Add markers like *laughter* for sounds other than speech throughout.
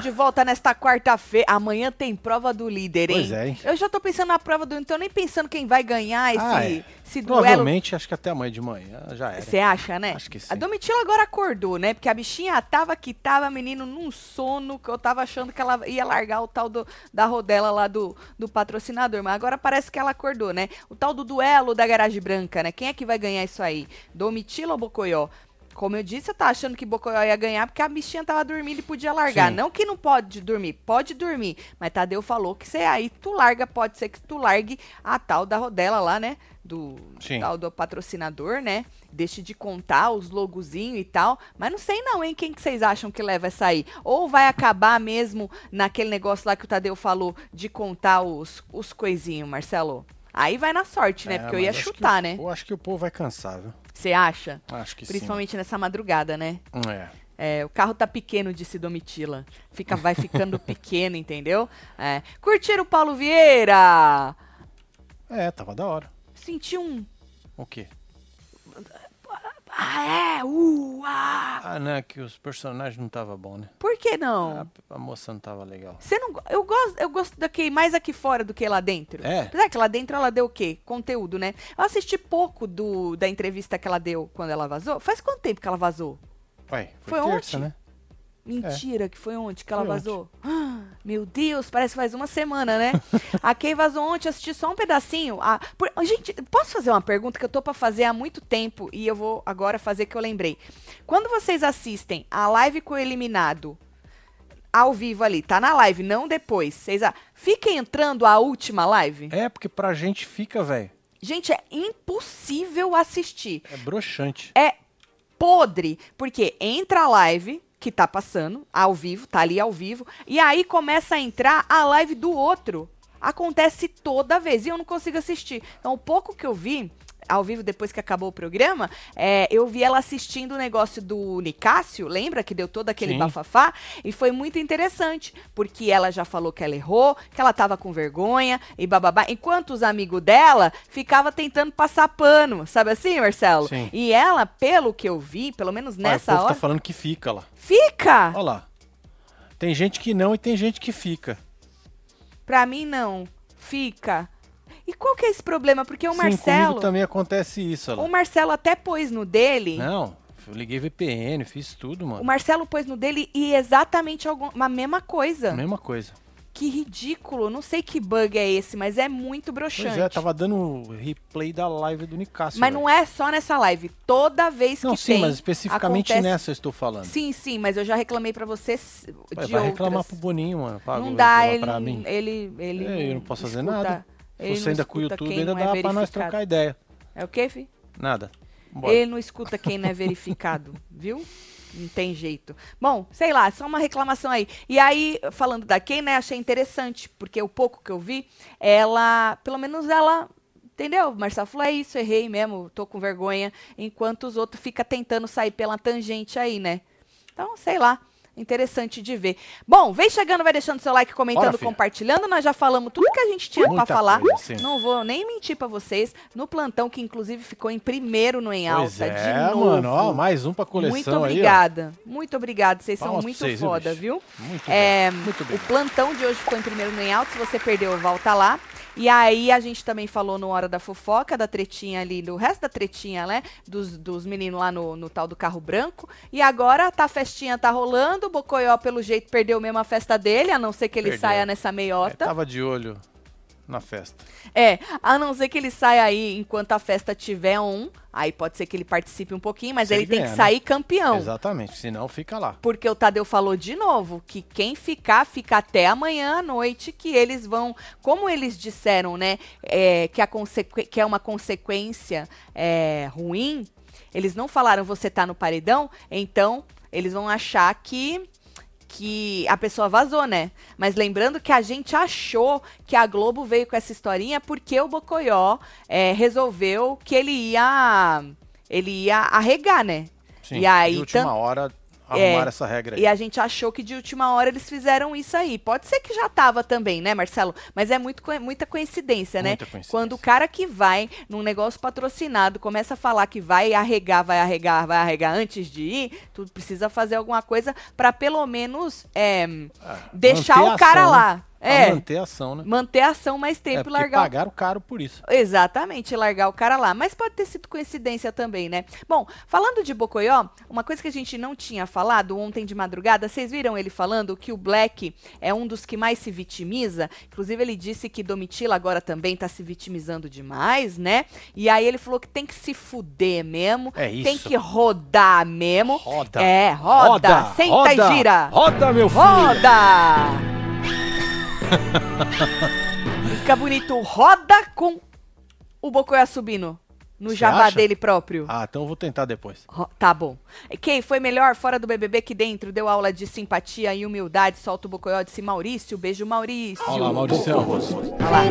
De volta nesta quarta-feira. Amanhã tem prova do líder, hein? Pois é, hein? Eu já tô pensando na prova do. Não tô nem pensando quem vai ganhar esse, Ah, é. esse duelo. Provavelmente, acho que até amanhã de manhã já era. Você acha, né? Acho que sim. A Domitila agora acordou, né? Porque a bichinha tava que tava, menino, num sono, que eu tava achando que ela ia largar o tal do, da rodela lá do, do patrocinador. Mas agora parece que ela acordou, né? O tal do duelo da garagem branca, né? Quem é que vai ganhar isso aí? Domitila ou Bocoió? Como eu disse, eu tava achando que Bocoió ia ganhar porque a bichinha tava dormindo e podia largar. Sim. Não que não pode dormir, pode dormir. Mas Tadeu falou que você aí tu larga, pode ser que tu largue a tal da rodela lá, né? Do Sim. tal do patrocinador, né? Deixe de contar os logozinhos e tal. Mas não sei não, hein? Quem que vocês acham que leva essa aí? Ou vai acabar mesmo naquele negócio lá que o Tadeu falou de contar os, os coisinhos, Marcelo? Aí vai na sorte, né? É, Porque eu ia que chutar, o- né? Eu acho que o povo vai cansar, viu? Você acha? Acho que Principalmente nessa madrugada, né? sim. É. É, o carro tá pequeno, disse Domitila. Fica, vai ficando *laughs* pequeno, entendeu? É. Curtiram o Paulo Vieira? É, tava da hora. Senti um. O quê? Ah, é? Uh, ah. Ah, não, é que os personagens não tava bom, né? Por que não? A, a moça não tava legal. Você não. Eu gosto, eu gosto daqui mais aqui fora do que lá dentro. É? Apesar que lá dentro ela deu o quê? Conteúdo, né? Eu assisti pouco do, da entrevista que ela deu quando ela vazou. Faz quanto tempo que ela vazou? Ué, Foi foi, terça, ontem? né? Mentira, que foi ontem que ela Foi vazou. Ah, *gasps* meu Deus, parece que faz uma semana, né? *laughs* a Kay vazou ontem, assisti só um pedacinho. Ah, por- gente, posso fazer uma pergunta que eu tô pra fazer há muito tempo e eu vou agora fazer que eu lembrei. Quando vocês assistem a live com o eliminado ao vivo ali, tá na live, não depois. Vocês a... fiquem entrando a última live? É, porque pra gente fica, velho. Gente, é impossível assistir. É broxante. É podre, porque entra a live que tá passando ao vivo, tá ali ao vivo, e aí começa a entrar a live do outro. Acontece toda vez e eu não consigo assistir. Então, o pouco que eu vi ao vivo depois que acabou o programa, é, eu vi ela assistindo o negócio do Nicásio, lembra que deu todo aquele Sim. bafafá? E foi muito interessante, porque ela já falou que ela errou, que ela tava com vergonha e bababá, enquanto os amigos dela ficava tentando passar pano, sabe assim, Marcelo? Sim. E ela, pelo que eu vi, pelo menos nessa o povo hora, tá falando que fica lá. fica! Olha lá. Tem gente que não e tem gente que fica. Pra mim, não. Fica. E qual que é esse problema? Porque o Sim, Marcelo. também acontece isso, olha O. Marcelo até pôs no dele. Não, eu liguei VPN, fiz tudo, O mano. Marcelo pôs no dele e exatamente algum, a mesma coisa. Mesma coisa. Que ridículo. Não sei que bug é esse, mas é muito broxante. Pois é, tava dando o replay da live do Nicásio. Mas não é só nessa live. Toda vez Não, que sim, tem. mas especificamente acontece- nessa eu estou falando. Sim, sim, mas eu já reclamei pra você de vai reclamar outras. pro Boninho, mano. Paga não o- dá, reclamar ele, não- ele, ele É, eu não posso fazer escuta- nada. Ele você ainda com o YouTube, quem ainda não é dá pra nós trocar ideia. É o quê, fi? Nada. Bora. Ele não escuta quem não é verificado, *laughs* viu? Não tem jeito. Bom, sei lá, só uma reclamação aí. E aí, falando da Kay, né, achei interessante, porque o pouco que eu vi, ela, pelo menos ela, entendeu? Marcelo falou, é isso, errei mesmo, tô com vergonha, enquanto os outros ficam tentando sair pela tangente aí, né? Então, sei lá. Interessante de ver. Bom, vem chegando, vai deixando seu like, comentando, compartilhando. Nós já falamos tudo que a gente tinha pra Muita falar. coisa. Não vou nem mentir pra vocês. No plantão, que inclusive ficou em primeiro no Em Pois Alta, é, de novo. mano. Ó, mais um pra coleção Muito aí, obrigada. Muito obrigada. Vocês são Palmas muito vocês, foda, viu? Muito É, bem. Muito o bem. plantão de hoje ficou em primeiro no Em Alto. Se você perdeu, volta lá. E aí a gente também falou no Hora da Fofoca, da tretinha ali, do resto da tretinha, né? Dos, dos meninos lá no, no tal do carro branco. E agora tá a festinha tá rolando. O Bocoió, pelo jeito, perdeu mesmo a festa dele, a não ser que ele Perdeu. saia nessa É, meiota. tava de olho na festa. É, a não ser que ele saia aí enquanto a festa tiver um. Aí pode ser que ele participe um pouquinho, mas Se ele ele tem que né? sair campeão. Exatamente, senão fica lá. Porque o Tadeu falou de novo que quem ficar, fica até amanhã à noite, que eles vão. Como eles disseram, né? é, que, a que é uma consequência é, ruim, eles não falaram você tá no paredão, então eles vão achar que. Que a pessoa vazou, né? Mas lembrando que a gente achou que a Globo veio com essa historinha porque o Bocoió é, resolveu que ele ia. Ele ia arregar, né? Sim, E aí, de última tan- hora, arrumaram essa regra aí. E a gente achou que de última hora eles fizeram isso aí. Pode ser que já tava também, né, Marcelo? Mas é muito, muita coincidência, né? Muita coincidência. Quando o cara que vai num negócio patrocinado começa a falar que vai arregar, vai arregar, vai arregar antes de ir, tu precisa fazer alguma coisa pra pelo menos é, Ah, deixar o cara ação, lá. né? É, manter a ação, né? manter a ação mais É, tempo e porque largar o pagaram caro por isso. Exatamente, largar o cara lá. Mas pode ter sido coincidência também, né? Bom, falando de Bocoió, uma coisa que a gente não tinha falado ontem de madrugada, vocês viram ele falando que o Black é um dos que mais se vitimiza? Inclusive, ele disse que Domitila agora também tá se vitimizando demais, né? E aí ele falou que tem que se fuder mesmo. É isso. Tem que rodar mesmo. Roda. É, roda. Senta roda, e gira. Roda, meu filho. Roda! *laughs* Fica bonito. Roda com o Bocoia subindo no Cê jabá acha? dele próprio. Ah, então eu vou tentar depois. Ro- Tá bom. Quem foi melhor fora do BBB que dentro? Deu aula de simpatia e humildade. Solta o Bocoió, disse Maurício. Beijo, Maurício. Olha lá, Mauricião. Olha lá.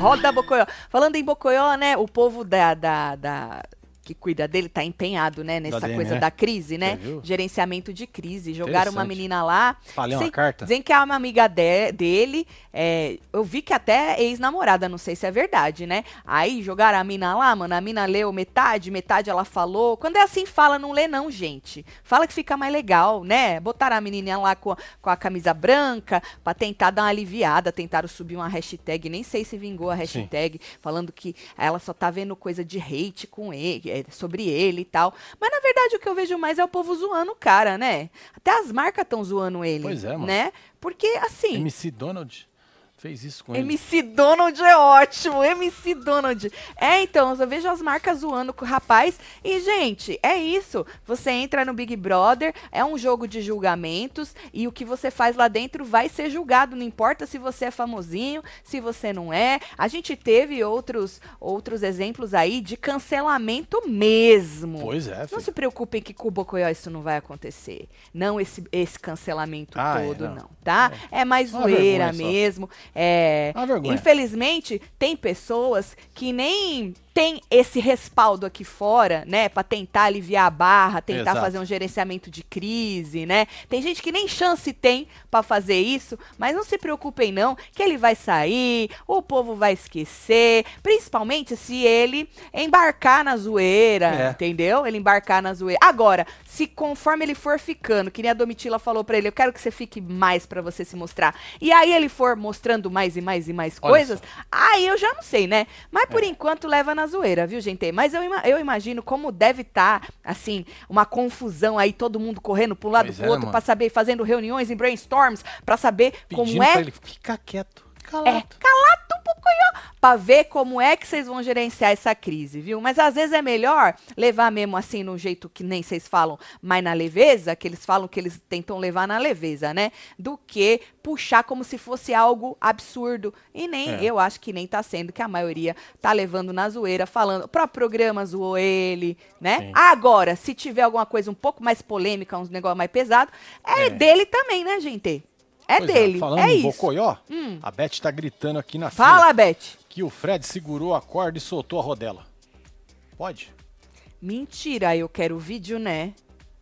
Roda Bocoió. Falando em Bocoió, né? O povo da, da, da- que cuida dele tá empenhado, né? Nessa DN, coisa né? da crise, né? Gerenciamento de crise. Jogaram uma menina lá. Falei uma Dizem- carta. Dizem que é uma amiga de- dele. é, eu vi que até ex-namorada, não sei se é verdade, né? Aí jogaram a mina lá, mano. A mina leu metade, metade ela falou. Quando é assim, fala, não lê, não, gente. Fala que fica mais legal, né? Botaram a menininha lá com com a camisa branca pra tentar dar uma aliviada. Tentaram subir uma hashtag, nem sei se vingou a hashtag, falando que ela só tá vendo coisa de hate com ele, é, sobre ele e tal. Mas na verdade o que eu vejo mais é o povo zoando o cara, né? Até as marcas estão zoando ele. Pois é, mano. Né? Porque assim. MC Donald fez isso com ele. MC Donald é ótimo, MC Donald. É, então, eu vejo as marcas zoando com o rapaz. E, gente, é isso. Você entra no Big Brother, é um jogo de julgamentos, e o que você faz lá dentro vai ser julgado. Não importa se você é famosinho, se você não é. A gente teve outros, outros exemplos aí de cancelamento mesmo. Pois é, Não filho. se preocupem que com o Bocoió isso não vai acontecer. Não esse, esse cancelamento Ah, é, todo, não. não. tá? É mais Uma zoeira vergonha só. É, infelizmente, tem pessoas que nem tem esse respaldo aqui fora, né, Pra tentar aliviar a barra, tentar Exato. fazer um gerenciamento de crise, né? Tem gente que nem chance tem pra fazer isso, mas não se preocupem não, que ele vai sair, o povo vai esquecer, principalmente se ele embarcar na zoeira, É. entendeu? Ele embarcar na zoeira. Agora, se conforme ele for ficando, que nem a Domitila falou pra ele, eu quero que você fique mais pra você se mostrar. E aí ele for mostrando mais e mais e mais Olha coisas, só. aí eu já não sei, né? Mas por É. enquanto leva na zoeira, viu, gente? Mas eu, eu imagino como deve estar, assim, uma confusão aí, todo mundo correndo pra um lado Pois pro é, outro pra saber, fazendo reuniões em brainstorms pra saber Pedindo como pra é ele ficar quieto. é, Calado. Pra ver como é que vocês vão gerenciar essa crise, viu? Mas às vezes é melhor levar mesmo assim, no jeito que nem vocês falam, mas na leveza, que eles falam que eles tentam levar na leveza, né? Do que puxar como se fosse algo absurdo. E nem, É. eu acho que nem tá sendo, que a maioria tá levando na zoeira, falando. O próprio programa zoou ele, né? Sim. Agora, se tiver alguma coisa um pouco mais polêmica, uns negócio mais pesado, é, É. dele também, né, gente? É Pois dele. Falando é em isso. Bocoió, Hum. a Beth tá gritando aqui na Fala, fila Beth. que o Fred segurou a corda e soltou a rodela. Pode? Mentira, eu quero o vídeo, né?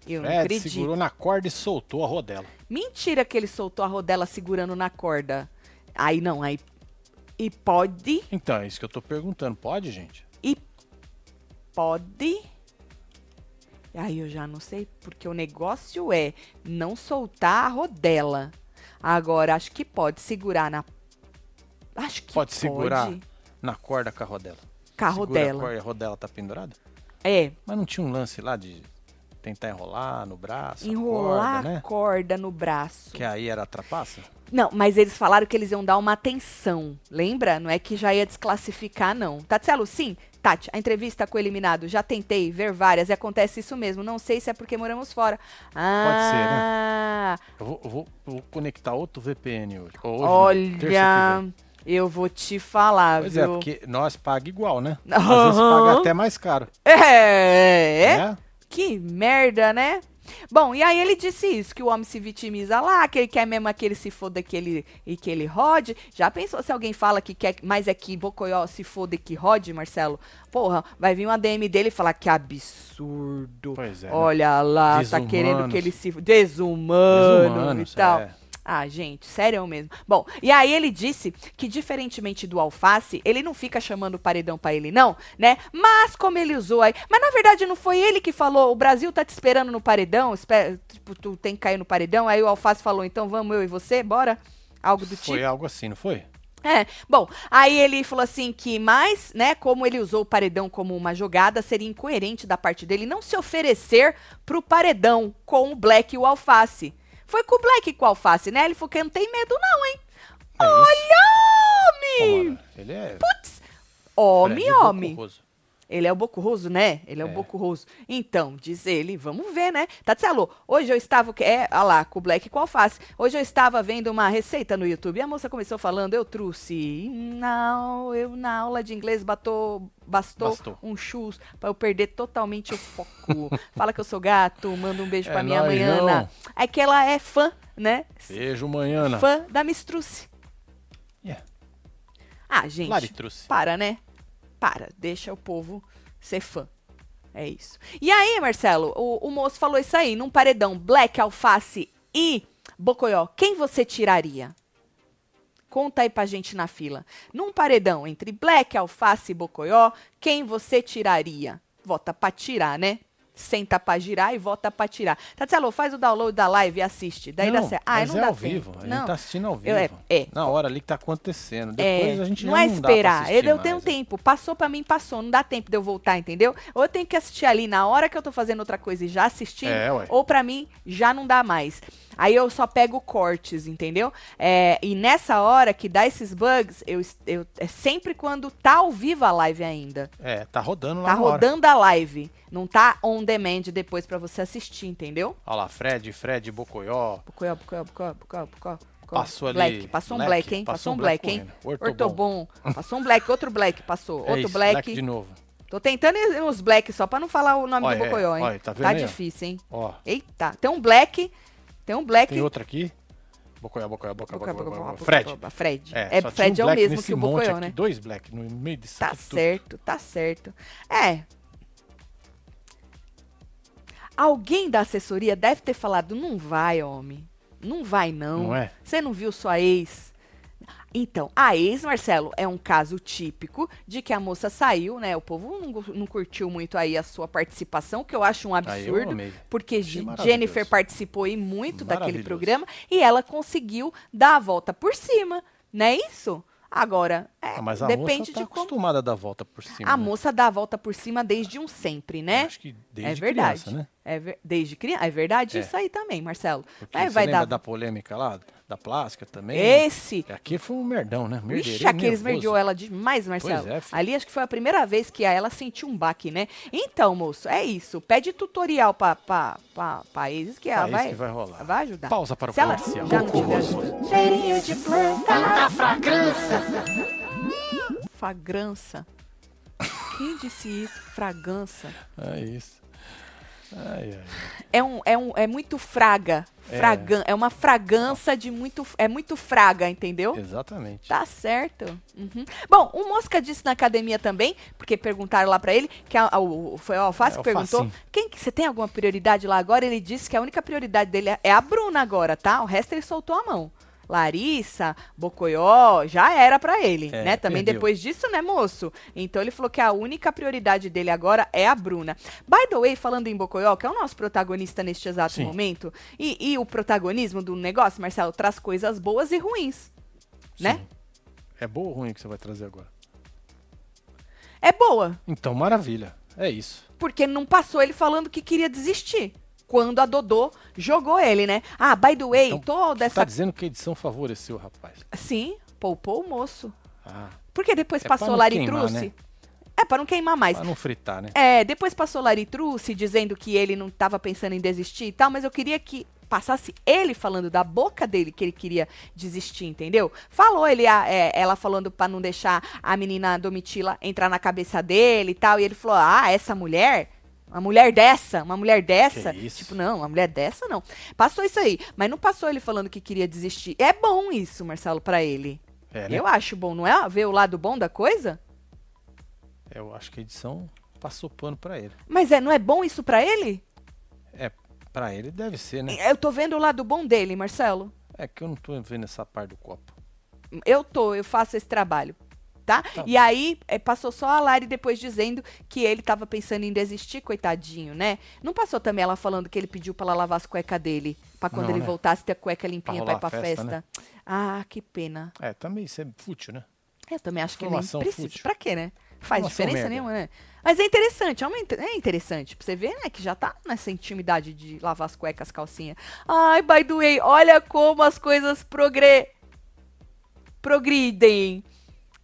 Eu não Fred acredito. segurou na corda e soltou a rodela. Mentira que ele soltou a rodela segurando na corda. Aí não, aí. E pode, Então, é isso que eu tô perguntando. Pode, gente? e pode. Aí eu já não sei, porque o negócio é não soltar a rodela. Agora, acho que pode segurar na. Acho que Pode pode. segurar na corda com a rodela. A Segura rodela. A corda e a rodela tá pendurada? É, Mas não tinha um lance lá de tentar enrolar no braço? a enrolar corda, né? a corda no braço. Que aí era a trapaça? Não, mas eles falaram que eles iam dar uma atenção. Lembra? Não é que já ia desclassificar, não. Tatselo, sim. Tati, a entrevista com o eliminado, já tentei ver várias e acontece isso mesmo. Não sei se é porque moramos fora. Ah, Eu vou, eu vou- eu vou conectar outro VPN hoje. Hoje que olha, eu vou te falar, Pois viu? é, porque nós paga igual, né? Às Aham. vezes paga até mais caro. É, é, né? que merda, né? Bom, e aí ele disse isso, que o homem se vitimiza lá, que ele quer mesmo que ele se foda que ele, e que ele rode. Já pensou se alguém fala que quer mais é que Bocoió se foda que rode, Marcelo? Porra, vai vir uma DM dele e falar que absurdo. Pois é, né? Olha lá, tá Desumanos. querendo que ele se... Desumano Desumanos, e tal. é. Ah, gente, sério mesmo. Bom, e aí ele disse que, diferentemente do alface, ele não fica chamando o paredão pra ele, não, né? Mas como ele usou aí. Mas na verdade não foi ele que falou, o Brasil tá te esperando no paredão, espera, tipo, tu tem que cair no paredão. Aí o alface falou, então vamos eu e você, bora? Algo do tipo. Foi algo assim, não foi? É, bom, aí ele falou assim que mais, né, como ele usou o paredão como uma jogada, seria incoerente da parte dele não se oferecer pro paredão com o Black e o Alface. Foi com o Black e com o Alface, né? Ele falou que não tem medo não, hein? É. Olha, homem! Ele é. Homem, Fred homem. Bocurroso. Ele é o Bocurroso, né? Ele é, o É. Bocurroso. Então, diz ele, vamos ver, né? Tatselo, hoje eu estava, é, olha lá, com o Black com o Alface. Hoje eu estava vendo uma receita no YouTube e a moça começou falando, eu trouxe, não, eu na aula de inglês batou, bastou, Bastou. um chus pra eu perder totalmente o foco. *laughs* Fala que eu sou gato, manda um beijo É pra minha nóis, manhana. João. É que ela é fã, né? Beijo, manhã. Fã da Mistruce. Yeah. Ah, gente. Para, né? Para, deixa o povo ser fã. É isso. E aí, Marcelo, o, o moço falou isso aí, num paredão Black, Alface e Bocoió, quem você tiraria? Conta aí pra gente na fila. Num paredão entre Black, Alface e Bocoió, quem você tiraria? Vota pra tirar, né? Senta pra girar e vota pra tirar. Tatselo, faz o download da live e assiste. Daí dá não, certo. Ah, mas não é dá ao tempo. vivo. A Não. gente tá assistindo ao vivo. Eu- é, é. Na hora ali que tá acontecendo. É, Depois a gente não é não dá esperar. assistir Eu tenho tempo. Passou pra mim, passou. Não dá tempo de eu voltar, entendeu? Ou eu tenho que assistir ali na hora que eu tô fazendo outra coisa e já assistindo. É, ou pra mim já não dá mais. Aí eu só pego cortes, entendeu? É, e nessa hora que dá esses bugs, eu, eu- é sempre quando tá ao vivo a live ainda. É, tá rodando lá Tá na hora. rodando a live. Não tá on demand depois pra você assistir, entendeu? Olha lá, Fred, Fred, Bocoió. Bucoió, bucoió, bucoió, bucoió, bucoió. Passou ali. Black, passou um black, hein? Passou um black, hein? Ortobon. Passou um black, outro black passou. É *laughs* outro isso, black. de novo. Tô tentando nos black só pra não falar o nome Olha, do Bocoió, é, hein? olha, tá ó? difícil, hein? Ó, Eita, tem um black, tem um black. tem outro aqui. Bocoió, Bocoió, Bocoió, Bocoió, Bocoió, Bocoió, Bocoió. Bocoió, Fred. Fred. É, É, Fred é o mesmo que o Bocoió, aqui, né? Dois black no meio disso Tá tudo. certo, tá certo. É. Alguém da assessoria deve ter falado, não vai, homem. Não vai, não. Não é? Você não viu sua ex? Então, a ex, Marcelo, é um caso típico de que a moça saiu, né? O povo não, não curtiu muito aí a sua participação, que eu acho um eu absurdo. amei. Porque. Jennifer participou aí muito daquele programa e ela conseguiu dar a volta por cima, não é isso? Agora, é, Ah, mas a depende moça tá de como. acostumada a dar a volta por cima. A né? moça dá a volta por cima desde um sempre, né? Acho que desde é verdade. criança, né? É ver- desde criança. É verdade É. isso aí também, Marcelo. Porque Aí você vai dar. da polêmica lá, da plástica também? Esse. Aqui foi um merdão, né? Ixi, Merdeirinho aqueles merdiou ela demais, Marcelo. Pois é. Ali acho que foi a primeira vez que a ela sentiu um baque, né? Então, moço, é isso. Pede tutorial pra, pra, pra, pra ex que ela vai, que vai rolar. vai ajudar. Pausa para o Se ela comercial. já não tiver ajuda. Cheirinho de planta, fragrância. Fragrança. Quem disse isso? Fragança. É isso. Ai, ai. É, um, é, um, é muito fraga. É. Fragan, é. uma fragança de muito. É muito fraga, entendeu? Exatamente. Tá certo. Uhum. Bom, o Mosca disse na academia também, porque perguntaram lá pra ele, que a- a- o, foi o Alface É, que perguntou, Alfacinho. quem que você tem alguma prioridade lá agora? Ele disse que a única prioridade dele é- é a Bruna agora, tá? O resto ele soltou a mão. Larissa, Bocoió, já era pra ele, É, né? Também perdeu. depois disso, né, moço? Então ele falou que a única prioridade dele agora é a Bruna. By the way, falando em Bocoió, que é o nosso protagonista neste exato Sim. momento, e, e o protagonismo do negócio, Marcelo, traz coisas boas e ruins, né? Sim. É boa ou ruim que você vai trazer agora? É boa, Então, maravilha. É isso. porque não passou ele falando que queria desistir. Quando a Dodô jogou ele, né? Ah, by the way, Então, toda Você essa. tá dizendo que a edição favoreceu o rapaz. Sim, poupou o moço. Ah, Porque depois É passou Laritruce. né? É, pra não queimar mais. pra não fritar, né? É, depois passou Laritruce dizendo que ele não tava pensando em desistir e tal, mas eu queria que passasse ele falando da boca dele que ele queria desistir, entendeu? Falou ele, a- é, ela falando pra não deixar a menina Domitila entrar na cabeça dele e tal, e ele falou: Ah, essa mulher. Uma mulher dessa, uma mulher dessa. Tipo, não, uma mulher dessa não. Passou isso aí. Mas não passou ele falando que queria desistir. É bom isso, Marcelo, pra ele. É, né? Eu acho bom, não é? Ver o lado bom da coisa? Eu acho que a edição passou pano pra ele. Mas é, não é bom isso pra ele? É, pra ele deve ser, né? Eu tô vendo o lado bom dele, Marcelo. É que eu não tô vendo essa parte do copo. Eu tô, eu faço esse trabalho. Tá? Tá e aí, é, passou só a Lari depois dizendo que ele tava pensando em desistir, coitadinho, né? Não passou também ela falando que ele pediu pra ela lavar as cuecas dele, pra quando Não, ele né? voltasse ter a cueca limpinha pra Pra ir pra festa. festa, Ah, que pena. É, também isso é fútil, né? Eu também acho que nem Informação precisa. fútil. Pra quê, né? Faz Informação diferença merda. nenhuma, né? Mas é interessante, é, uma é interessante pra você ver, né? Que já tá nessa intimidade de lavar as cuecas, as calcinhas. Ai, by the way, olha como as coisas progre... progridem.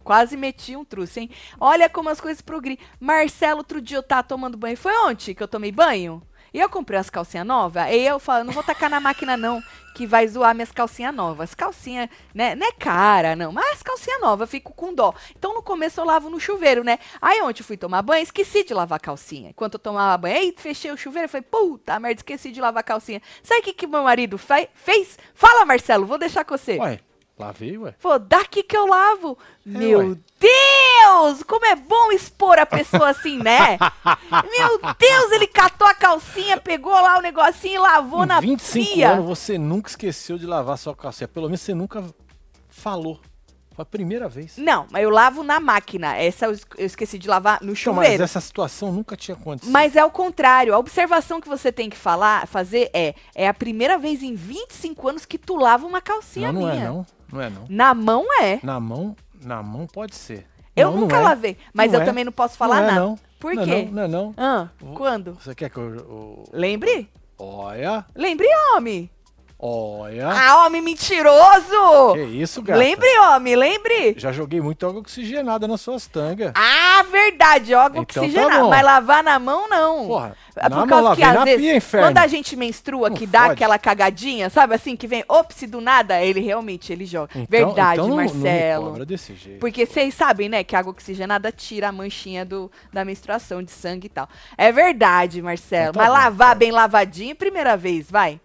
Quase meti um truce, hein? Olha como as coisas progridem. Marcelo, outro dia eu tava tomando banho. Foi ontem que eu tomei banho? E eu comprei as calcinhas novas. E eu falo, não vou tacar na máquina, não, que vai zoar minhas calcinhas novas. Calcinha, né? Não é cara, não. Mas as calcinhas novas, eu fico com dó. Então no começo eu lavo no chuveiro, né? Aí ontem eu fui tomar banho, esqueci de lavar a calcinha. Enquanto eu tomava banho, aí fechei o chuveiro, falei, puta merda, esqueci de lavar a calcinha. Sabe o que, que meu marido fe- fez? Fala, Marcelo, vou deixar com você. Ué, lavei, ué. Pô, daqui que eu lavo. Meu ué. Deus! Como é bom expor a pessoa assim, né? *laughs* Meu Deus, ele catou a calcinha, pegou lá o negocinho e lavou Em na 25 pia. anos você nunca esqueceu de lavar sua calcinha. Pelo menos você nunca falou. Foi a primeira vez. Não, mas eu lavo na máquina. Essa eu es- eu esqueci de lavar no Então, mas chuveiro. essa situação nunca tinha acontecido. Mas é o contrário. A observação que você tem que falar, fazer é: é a primeira vez em 25 anos que tu lava uma calcinha não, não minha. é não. Não é não. Na mão é. Na mão, na mão pode ser. Eu Não, nunca não é. lavei, mas Não eu é. também não posso falar não é, nada. Não. Por é quê? Não, não é não. Ah, quando? Você quer que eu... eu- Lembre? Olha, Lembre, homem. Olha. Ah, homem mentiroso! que isso, gata. Lembre, homem, lembre. Já joguei muita água oxigenada nas suas tangas. Ah, verdade, água Então oxigenada. tá mas lavar na mão, não. Porra, É na por mão, causa que lavei às vezes, pia, inferno. quando a gente menstrua, Não que dá fode. aquela cagadinha, sabe assim, que vem, ops, do nada, ele realmente, ele joga. Então- verdade, então não- Não Marcelo. cobra desse jeito. Porque vocês sabem, né, que a água oxigenada tira a manchinha do, da menstruação, de sangue e tal. É verdade, Marcelo. Então tá Mas bom, lavar tá. bem lavadinho, primeira vez, vai.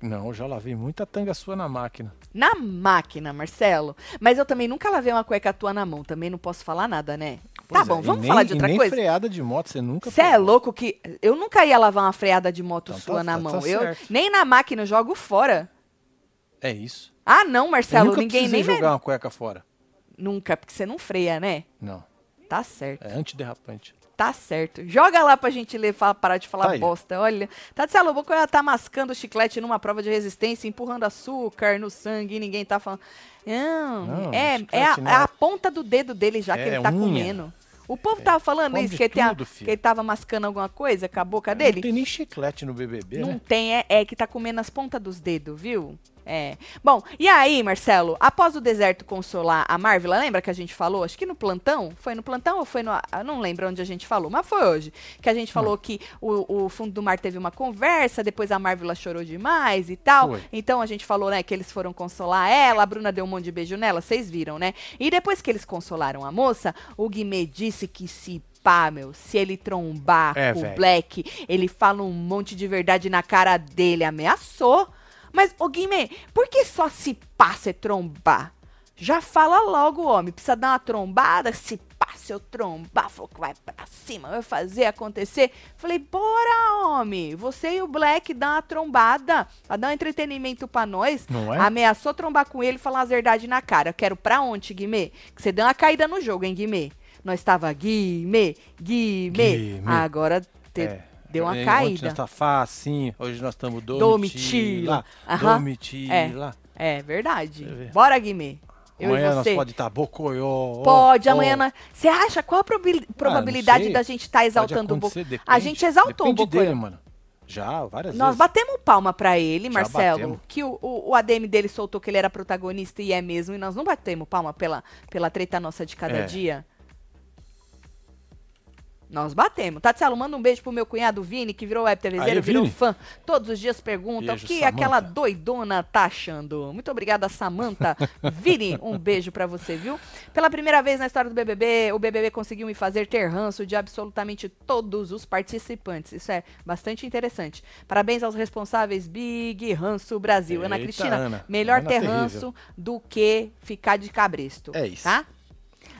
Não, eu já lavei muita tanga sua na máquina. Na máquina, Marcelo. Mas eu também nunca lavei uma cueca tua na mão. Também não posso falar nada, né? Pois tá bom, vamos nem- falar de outra nem coisa? freada de moto você nunca Você é louco que. Eu nunca ia lavar uma freada de moto Então tá- sua na tá- mão. tá eu certo. nem na máquina eu jogo fora. É isso. Ah, não, Eu Marcelo, nunca ninguém nem. jogar uma cueca fora. Nunca, porque você não freia, né? Não, Tá certo. é antiderrapante. Tá certo. Joga lá pra gente ler, fala- parar de falar Tá bosta. Olha, Tatiana Lobo ela tá mascando chiclete numa prova de resistência, empurrando açúcar no sangue e ninguém tá falando. Não, Não, é, é, a, não. é a ponta do dedo dele já que É ele tá unha. comendo. O povo tava falando isso, que ele, tem tudo, filho. que ele tava mascando alguma coisa com a boca Não dele. tem nem chiclete no BBB, Não né? tem, é, é que tá comendo as pontas dos dedos, viu? É. Bom, e aí, Marcelo, após o deserto consolar a Marvel, lembra que a gente falou? Acho que no plantão? Foi no plantão ou foi no. Eu não lembro onde a gente falou, mas foi hoje. Que a gente falou que o, o fundo do mar teve uma conversa, depois a Marvel chorou demais e tal. Foi. Então a gente falou, né, que eles foram consolar ela, a Bruna deu um monte de beijo nela, vocês viram, né? E depois que eles consolaram a moça, o Guimê disse que se pá, meu, se ele trombar É, com o. Black, ele fala um monte de verdade na cara dele, ameaçou. Mas, ô Guimê, por que só se pá se trombar? Já fala logo, homem, precisa dar uma trombada, se pá, se eu trombar, falou que vai pra cima, vai fazer acontecer. Falei, bora, homem, você e o Black dá uma trombada, pra dar um entretenimento pra nós. Não é? Ameaçou trombar com ele e falar as verdades na cara. Quero pra onde, Guimê? Que você deu uma caída no jogo, hein, Guimê? Nós tava Guimê, Guimê. Guimê. Agora te- É. deu uma Ontem caída. nós tá hoje nós estamos Domitila. Domitila. Domitila. É verdade. Deixa eu ver. Bora, Guimê. Eu Amanhã nós pode estar bocoió. Pode, ó, amanhã. Você acha qual a probabil- probabilidade sei. da gente estar Pode exaltando o Boco? acontecer, A gente exaltou o depende Bocoió. dele, mano. Já, várias Nós vezes. batemos palma pra ele, Marcelo. batemos. Que o, o, o ADM dele soltou que ele era protagonista e é mesmo. E nós não batemos palma pela, pela treta nossa de cada É. dia. Nós batemos. Tatselo, manda um beijo pro meu cunhado Vini, que virou web TVzeiro, virou Vini. fã. Todos os dias pergunta Beijo, o que aquela doidona tá achando. Muito obrigada, Samanta. *laughs* Vini, um beijo pra você, viu? Pela primeira vez na história do BBB, o BBB conseguiu me fazer ter ranço de absolutamente todos os participantes. Isso é bastante interessante. Parabéns aos responsáveis Big Ranço Brasil. Ana Eita, Cristina, Ana. melhor Ana ter ranço do que ficar de cabresto. É isso. Tá?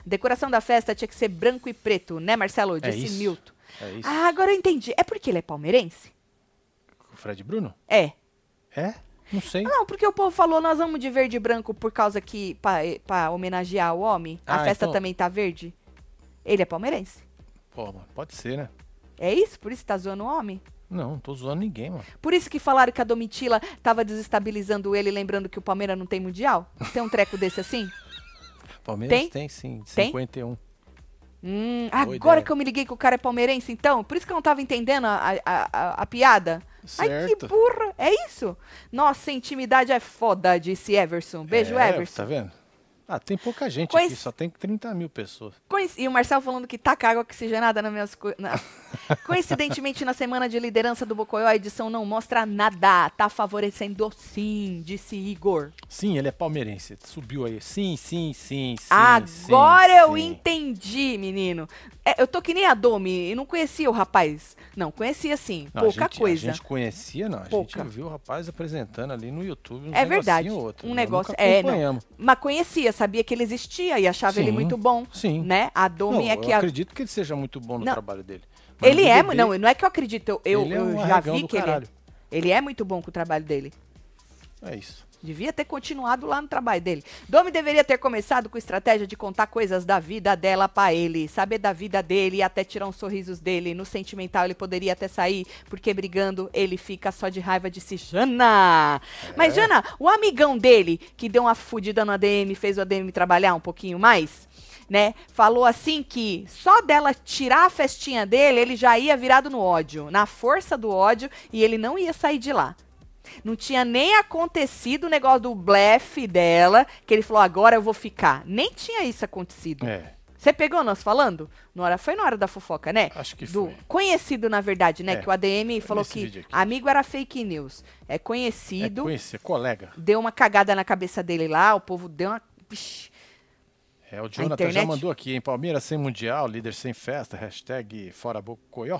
Decoração da festa tinha que ser branco e preto, né, Marcelo? É Disse isso. Milton. É isso. Ah, agora eu entendi. É porque ele é palmeirense? O Fred Bruno? É. É? Não sei. Não, porque o povo falou, nós vamos de verde e branco por causa que, pra, pra homenagear o homem, a Ah, festa então- também tá verde. Ele é palmeirense. Pô, mano, pode ser, né? É isso? Por isso que tá zoando o homem? Não, não tô zoando ninguém, mano. Por isso que falaram que a Domitila tava desestabilizando ele, lembrando que o Palmeiras não tem mundial? Tem um treco desse assim? *laughs* Palmeiras Tem? tem, sim, Tem? 51. Hum, Boa agora ideia. que eu me liguei que o cara é palmeirense, então? Por isso que eu não tava entendendo a, a, a, a piada. Ai, que Certo. burra. É isso? Nossa, intimidade é foda, disse Everson. Beijo, É, Everson. Tá vendo? Ah, tem pouca gente Coinc- aqui, só tem 30 mil pessoas. Coinc- E o Marcelo falando que taca água oxigenada nas minhas coisas. *laughs* Coincidentemente, na semana de liderança do Bocoió, a edição não mostra nada. Tá favorecendo sim, disse Igor. Sim, ele é palmeirense. Subiu aí. Sim, sim, sim, sim. Agora sim, eu sim. entendi, menino. É, eu tô que nem a Domi, e não conhecia o rapaz. Não, conhecia sim, Não, pouca a gente, coisa. A gente conhecia, não. A Pouca. gente viu o rapaz apresentando ali no YouTube. É verdade, outro, um né? negócio- é, não. Mas conhecia, sabia que ele existia e achava ele Sim, muito bom. sim. Né? A Domi Não, é que eu a acredito que ele seja muito bom no Não. trabalho dele. Mas Ele no é, BBB, não, não é que eu acredito, eu, eu, ele é eu um já vi que ele é, ele é muito bom com o trabalho dele. É isso. Devia ter continuado lá no trabalho dele. Domi deveria ter começado com estratégia de contar coisas da vida dela pra ele, saber da vida dele e até tirar uns sorrisos dele. No sentimental ele poderia até sair, porque brigando ele fica só de raiva de si. Jana! Mas, Jana, o amigão dele, que deu uma fudida no ADM, fez o ADM trabalhar um pouquinho mais, né? Falou assim que só dela tirar a festinha dele, ele já ia virado no ódio, na força do ódio, e ele não ia sair de lá. Não tinha nem acontecido o negócio do blefe dela, que ele falou, agora eu vou ficar. Nem tinha isso acontecido. É, Você pegou nós falando? Na hora, foi na hora da fofoca, né? acho que Do foi. conhecido, na verdade, né? É, que o ADM falou que amigo era fake news. É É conhecido, colega. deu uma cagada na cabeça dele lá, o povo deu uma. É, o Jonathan já mandou aqui, em Palmeiras sem mundial, líder sem festa, hashtag fora Bocoió.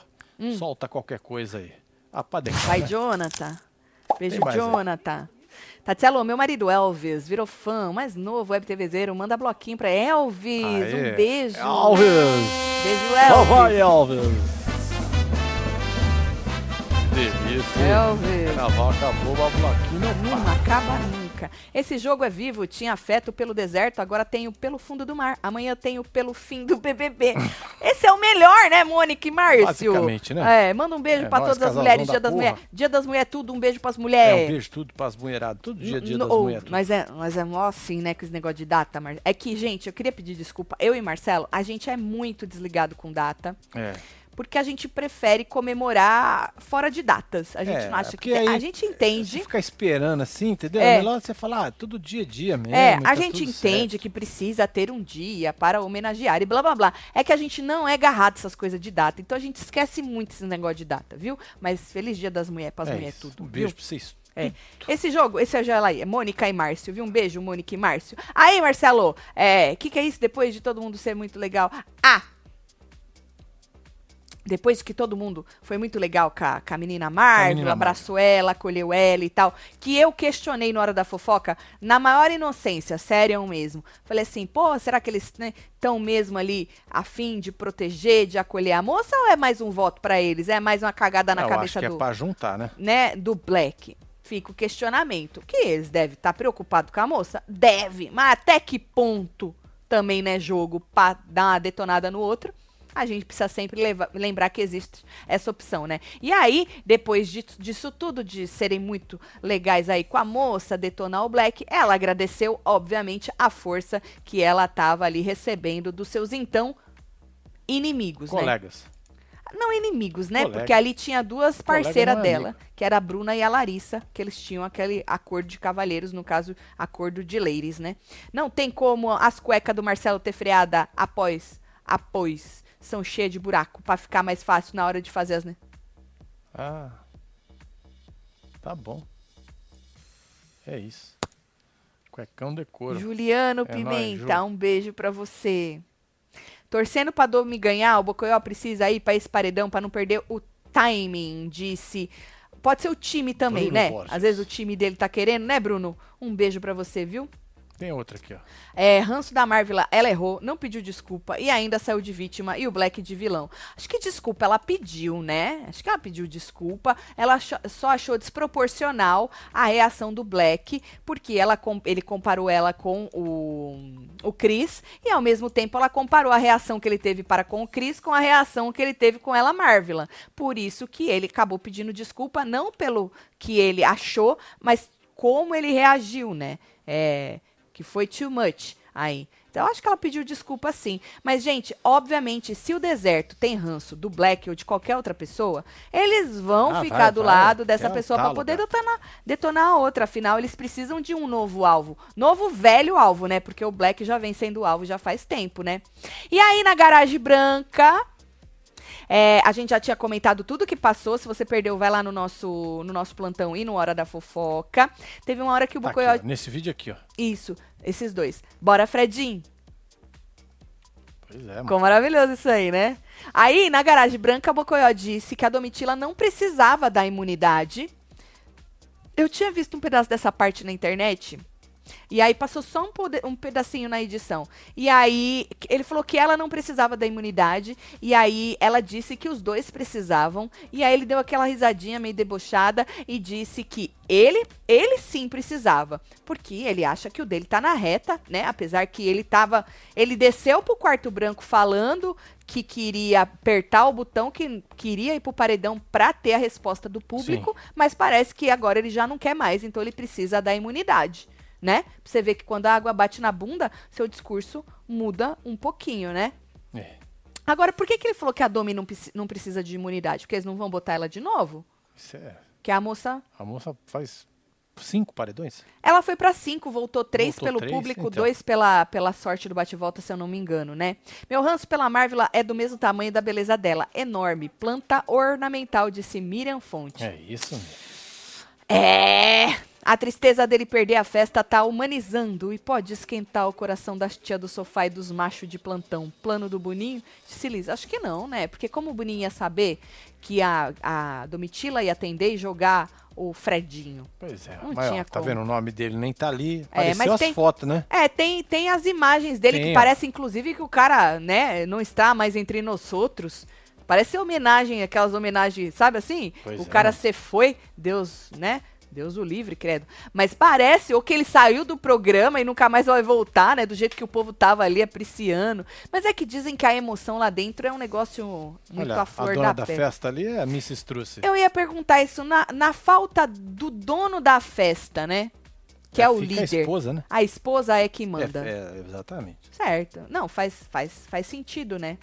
Solta qualquer coisa aí. Ah, Hum. Vai, né? Jonathan. Beijo. Jonathan. Tatielo, meu marido Elvis virou fã, mais novo, web TVzeiro, manda bloquinho pra Elvis. Aê. Um beijo. Elvis! Beijo, Só Elvis. vai, Elvis! Delícia. Elvis. Carnaval acabou, o bloquinho não Não acaba nunca. Esse jogo é vivo, tinha afeto pelo deserto, agora tenho pelo fundo do mar. Amanhã tenho pelo fim do BBB. *laughs* Esse é o melhor, né, Mônica e Márcio? Basicamente, né? É, manda um beijo É, pra nós, todas as mulheres, dia das mulheres. Dia das mulheres, tudo, um beijo pras É, mulheres. um beijo tudo pras mulheradas. Todo dia, dia N- das ou- mulheres. tudo. Mas é, mas é mó assim, né, com esse negócio de data, Mar... É que, gente, eu queria pedir desculpa. Eu e Marcelo, a gente é muito desligado com data. É. Porque a gente prefere comemorar fora de datas. A gente É, não acha que. aí A gente entende. ficar esperando assim, entendeu? É. É melhor você falar, ah, todo dia a dia mesmo. É, e a tá gente entende certo. que precisa ter um dia para homenagear e blá blá blá. É que a gente não é agarrado essas coisas de data. Então a gente esquece muito esse negócio de data, viu? Mas feliz dia das mulheres pras É mulheres tudo. Um beijo pra vocês. É. Esse jogo, esse é já lá, é Mônica e Márcio, viu? Um beijo, Mônica e Márcio. Aí, Marcelo, é, que que é isso depois de todo mundo ser muito legal? Ah! Depois que todo mundo foi muito legal com a, com a menina Marvel, abraçou ela, acolheu ela e tal, que eu questionei na hora da fofoca, na maior inocência, sério mesmo. Falei assim, pô, será que eles estão mesmo ali a fim de proteger, de acolher a moça ou é mais um voto pra eles? É mais uma cagada na Eu cabeça acho que do é pra juntar, né? né, do Black. Fica o questionamento. Que eles devem estar preocupados com a moça? Deve. Mas até que ponto também, né, jogo pra dar uma detonada no outro? A gente precisa sempre lembrar que existe essa opção, né? E aí, depois de- disso tudo, de serem muito legais aí com a moça, detonar o Black, ela agradeceu, obviamente, a força que ela tava ali recebendo dos seus, então, inimigos, né? Colegas. Não inimigos, né? Colega. Porque ali tinha duas parceiras é dela, amigo. que era a Bruna e a Larissa, que eles tinham aquele acordo de cavalheiros, no caso, acordo de ladies, né? Não tem como as cuecas do Marcelo ter freada após após são cheias de buraco pra ficar mais fácil na hora de fazer as. né? Ah. Tá bom. É isso. Cuecão decoro. Juliano É Pimenta, nóis, Ju. um beijo pra você. Torcendo pra Domi ganhar, o Bocoió precisa ir pra esse paredão pra não perder o timing, disse. Pode ser o time também, Bruno né? Borges. Às vezes o time dele tá querendo, né, Bruno? Um beijo pra você, viu? Tem outra aqui, ó. É, Ranço da Marvel, ela errou, não pediu desculpa e ainda saiu de vítima e o Black de vilão. Acho que desculpa ela pediu, né? Acho que ela pediu desculpa. Ela achou- só achou desproporcional a reação do Black, porque ela, ele comparou ela com o, o Chris e ao mesmo tempo ela comparou a reação que ele teve para com o Chris com a reação que ele teve com ela, Marvel. Por isso que ele acabou pedindo desculpa, não pelo que ele achou, mas como ele reagiu, né? É, que foi too much aí. Então, eu acho que ela pediu desculpa sim. Mas, gente, obviamente, se o deserto tem ranço do Black ou de qualquer outra pessoa, eles vão Ah, ficar vai, do vai. lado dessa É um pessoa para talo, poder detonar, detonar a outra. Afinal, eles precisam de um novo alvo. Novo velho alvo, né? Porque o Black já vem sendo alvo já faz tempo, né? E aí, na garagem branca, é, a gente já tinha comentado tudo que passou. Se você perdeu, vai lá no nosso, no nosso plantão e no Hora da Fofoca. Teve uma hora que o Tá nesse vídeo aqui, ó. Isso, esses dois. Bora, Fredinho. Pois é, mano. Ficou maravilhoso isso aí, né? Aí, na garagem branca, Bocoió disse que a Domitila não precisava da imunidade. Eu tinha visto um pedaço dessa parte na internet. E aí passou só um, um pedacinho na edição. E aí ele falou que ela não precisava da imunidade. E aí ela disse que os dois precisavam. E aí ele deu aquela risadinha meio debochada e disse que ele, ele sim precisava. Porque ele acha que o dele tá na reta, né? Apesar que ele tava. Ele desceu pro quarto branco falando que queria apertar o botão, que queria ir pro paredão pra ter a resposta do público, mas parece que agora ele já não quer mais, então ele precisa da imunidade, né? Pra você ver que quando a água bate na bunda, seu discurso muda um pouquinho, né? É. Agora, por que, que ele falou que a Domi não, não precisa de imunidade? Porque eles não vão botar ela de novo? Isso é. Que a moça. A moça faz cinco paredões? Ela foi pra cinco, voltou três Voltou pelo três? público, Então. dois pela, pela sorte do bate-volta, se eu não me engano, né? Meu ranço pela Marvel é do mesmo tamanho da beleza dela. Enorme. Planta ornamental, disse Miriam Fonte. É isso. É! A tristeza dele perder a festa tá humanizando e pode esquentar o coração das tia do sofá e dos machos de plantão. Plano do Boninho? Disse Liz, acho que não, né? Porque como o Boninho ia saber que a, a Domitila ia atender e jogar o Fredinho? Pois é. Não mas, ó, tinha tá como. vendo? O nome dele nem tá ali. É, Apareceu mas as tem- fotos, né? É, tem, tem as imagens dele Tem, que ó. parece, inclusive, que o cara, né, não está mais entre nós outros. Parece homenagem, aquelas homenagens, sabe assim? Pois o é. cara se foi, Deus, né? Deus o livre, credo. Mas parece, ou que ele saiu do programa e nunca mais vai voltar, né? Do jeito que o povo tava ali apreciando. Mas é que dizem que a emoção lá dentro é um negócio muito Olha, à flor dona da, da, festa ali é a Miss Struce. Eu ia perguntar isso na, na falta do dono da festa, né? Que é, o fica líder. A esposa, né? A esposa é que manda. É, é, exatamente. Certo. Não, faz, faz, faz sentido, né?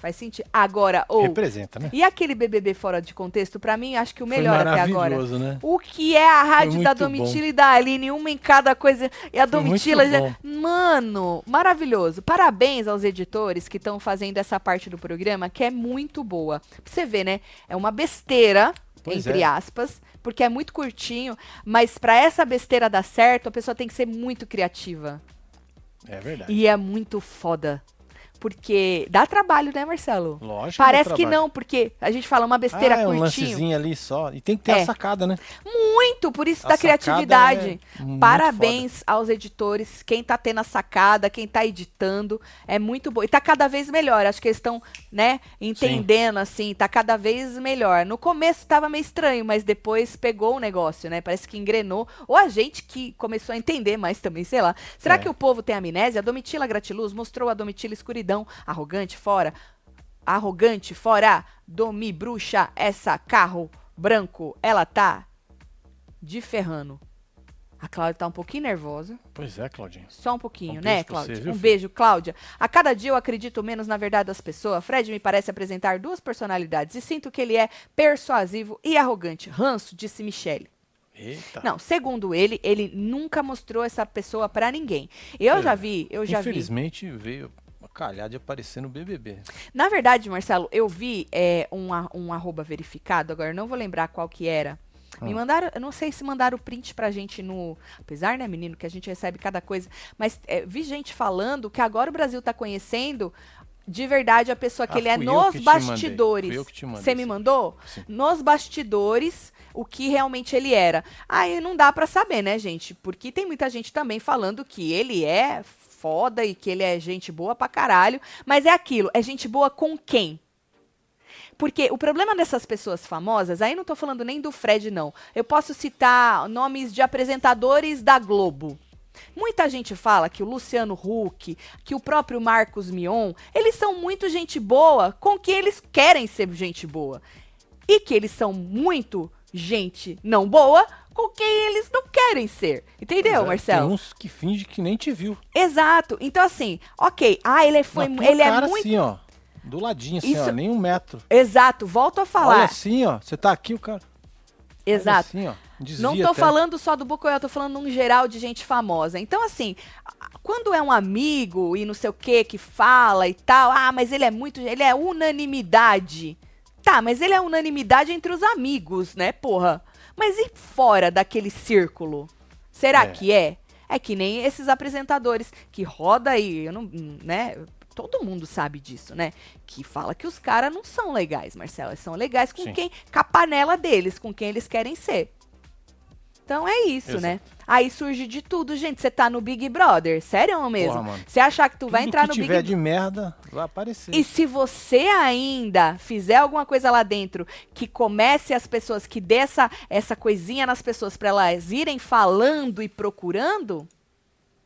Faz sentido. Agora, ou. Representa, né? E aquele BBB fora de contexto, pra mim, acho que o melhor Foi até agora. maravilhoso, né? O que é a rádio da Domitila e da Aline, uma em cada coisa. E a Foi Domitila. já- bom. Mano, maravilhoso. Parabéns aos editores que estão fazendo essa parte do programa, que é muito boa. Pra você ver, né? É uma besteira, Pois entre é. aspas, porque é muito curtinho, mas pra essa besteira dar certo, a pessoa tem que ser muito criativa. É verdade. E é muito foda. Porque dá trabalho, né, Marcelo? Lógico. Parece que não, porque a gente fala uma besteira ah, é um curtinho. lancezinho ali só. E tem que ter É. a sacada, né? Muito, por isso A da criatividade. é Parabéns aos editores, quem tá tendo a sacada, quem tá editando, é muito bom. E tá cada vez melhor, acho que eles estão, né, entendendo, assim, tá cada vez melhor. No começo tava meio estranho, mas depois pegou o negócio, né, parece que engrenou. Ou a gente que começou a entender mais também, sei lá. Será É. que o povo tem amnésia? A Domitila Gratiluz mostrou a Domitila escuridão, arrogante, fora. Arrogante, fora. Domi, bruxa, essa carro branco, ela tá de ferrando. A Cláudia tá um pouquinho nervosa. Pois é, Claudinho. Só um pouquinho, Um né, Cláudia? você, um beijo, Cláudia. A cada dia eu acredito menos na verdade das pessoas. Fred me parece apresentar duas personalidades e sinto que ele é persuasivo e arrogante. Ranço, disse Michele. Eita. Não, segundo ele, ele nunca mostrou essa pessoa pra ninguém. Eu É. já vi, eu já vi. Infelizmente veio calhar de aparecer no BBB. Na verdade, Marcelo, eu vi é, um, um arroba verificado, agora não vou lembrar qual que era. Me Hum. mandaram, eu não sei se mandaram o print pra gente no. Apesar, né, menino, que a gente recebe cada coisa. Mas é, vi gente falando que agora o Brasil tá conhecendo de verdade a pessoa que Ah, ele é nos bastidores. Você me mandou? Sim. Nos bastidores, o que realmente ele era. Aí não dá pra saber, né, gente? Porque tem muita gente também falando que ele é foda e que ele é gente boa pra caralho. Mas é aquilo, é gente boa com quem? Porque o problema dessas pessoas famosas, aí não tô falando nem do Fred, não. Eu posso citar nomes de apresentadores da Globo. Muita gente fala que o Luciano Huck, que o próprio Marcos Mion, eles são muito gente boa com que eles querem ser gente boa. E que eles são muito gente não boa com quem eles não querem ser. Entendeu, é, Marcelo? Tem uns que finge que nem te viu. Exato. Então, assim, ok. Ah, ele foi. Na tua Ele é muito. assim, ó. Do ladinho, assim, ó. Isso- Nem um metro. Exato, volto a Olha falar. assim, ó. Você tá aqui, o cara. olha Exato. assim, ó. Não tô até. falando só do Bocoyó, tô falando num geral de gente famosa. Então, assim, quando é um amigo e não sei o que que fala e tal, ah, mas ele é muito. Ele é unanimidade. Tá, mas ele é unanimidade entre os amigos, né, porra? Mas e fora daquele círculo? Será É. que é? É que nem esses apresentadores que roda aí, eu não, né? Todo mundo sabe disso, né? Que fala que os caras não são legais, Marcelo. Eles são legais com Sim. quem. com a panela deles, com quem eles querem ser. Então é isso, Exato. né? Aí surge de tudo, gente. Você tá no Big Brother, sério mesmo? Você achar que tu vai Tudo entrar que no tiver Big de merda, vai aparecer. e se você ainda fizer alguma coisa lá dentro que comece as pessoas, que dê essa, essa coisinha nas pessoas pra elas irem falando e procurando,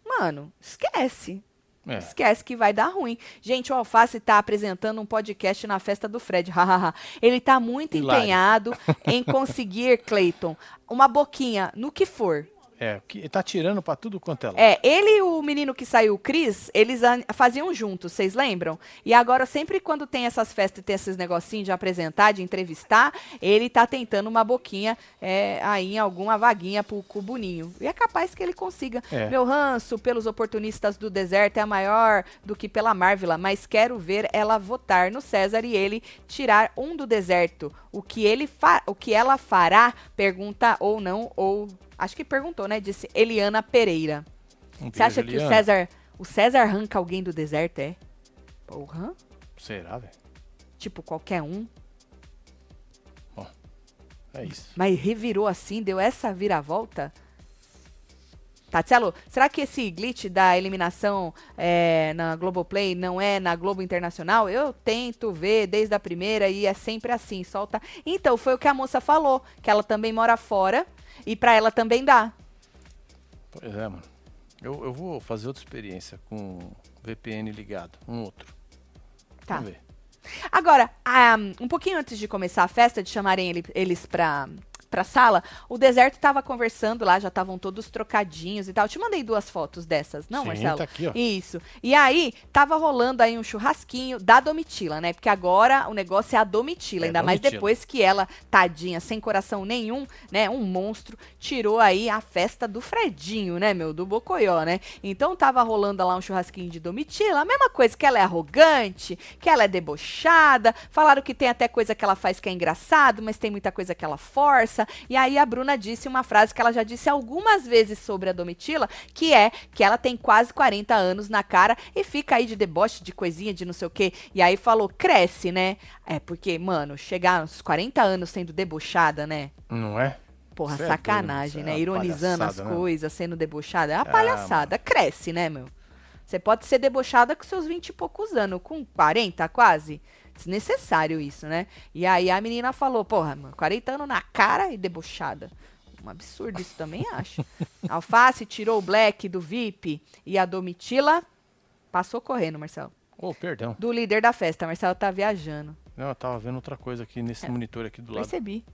mano, esquece. É. Esquece que vai dar ruim. Gente, o Alface tá apresentando um podcast na festa do Fred. *laughs* Ele tá muito Hilário. empenhado em *laughs* conseguir, Clayton, uma boquinha no que for. É, que tá tirando pra tudo quanto é lado. É, ele e o menino que saiu, o Cris, eles faziam juntos, vocês lembram? E agora, sempre quando tem essas festas e tem esses negocinhos de apresentar, de entrevistar, ele tá tentando uma boquinha é, aí em alguma vaguinha pro, com o Boninho. E é capaz que ele consiga. É. Meu ranço pelos oportunistas do deserto é maior do que pela Marvila, mas quero ver ela votar no César e ele tirar um do deserto. O que, ele o que ela fará, pergunta ou não, ou. Acho que perguntou, né? Disse Eliana Pereira. Um Você acha beijo, que o Eliana. César. O César arranca alguém do deserto, é? Porra. Será, velho? Tipo, qualquer um. É isso. Mas revirou assim, deu essa viravolta? Tatielo, será que esse glitch da eliminação é, na Globoplay não é na Globo Internacional? Eu tento ver desde a primeira e é sempre assim, solta. Então, foi o que a moça falou, que ela também mora fora e pra ela também dá. Pois é, mano. Eu, eu vou fazer outra experiência com VPN ligado. Um outro. Tá. Vamos ver. Agora, ah, um pouquinho antes de começar a festa, de chamarem ele- eles pra, pra sala, o Deserto tava conversando lá, já estavam todos trocadinhos e tal. Eu te mandei duas fotos dessas, não, Sim, Marcelo? tá aqui, ó. Isso. E aí, tava rolando aí um churrasquinho da Domitila, né? Porque agora o negócio é a Domitila, É, ainda mais Domitila. depois que ela, tadinha, sem coração nenhum, né? Um monstro, tirou aí a festa do Fredinho, né, meu? Do Bocoió, né? Então tava rolando lá um churrasquinho de Domitila, a mesma coisa que ela é arrogante, que ela é debochada. Falaram que tem até coisa que ela faz que é engraçado, mas tem muita coisa que ela força. E aí a Bruna disse uma frase que ela já disse algumas vezes sobre a Domitila, que é que ela tem quase 40 anos na cara e fica aí de deboche, de coisinha, de não sei o quê. E aí falou, cresce, né? É, porque, mano, chegar aos 40 anos sendo debochada, né? Não é? Porra, Cê é sacanagem, né? é uma Ironizando as né? coisas, sendo debochada. É uma Ah, palhaçada. Cresce, né, meu? Você pode ser debochada com seus 20 e poucos anos, com 40 quase. Desnecessário isso, né? E aí a menina falou, porra, mano, 40 anos na cara e debochada. Um absurdo isso também, acho. *laughs* Alface tirou o Black do VIP e a Domitila passou correndo, Marcelo. Ô, perdão. Do líder da festa, Marcelo tá viajando. Não, eu tava vendo outra coisa aqui É. nesse monitor aqui do lado. Percebi.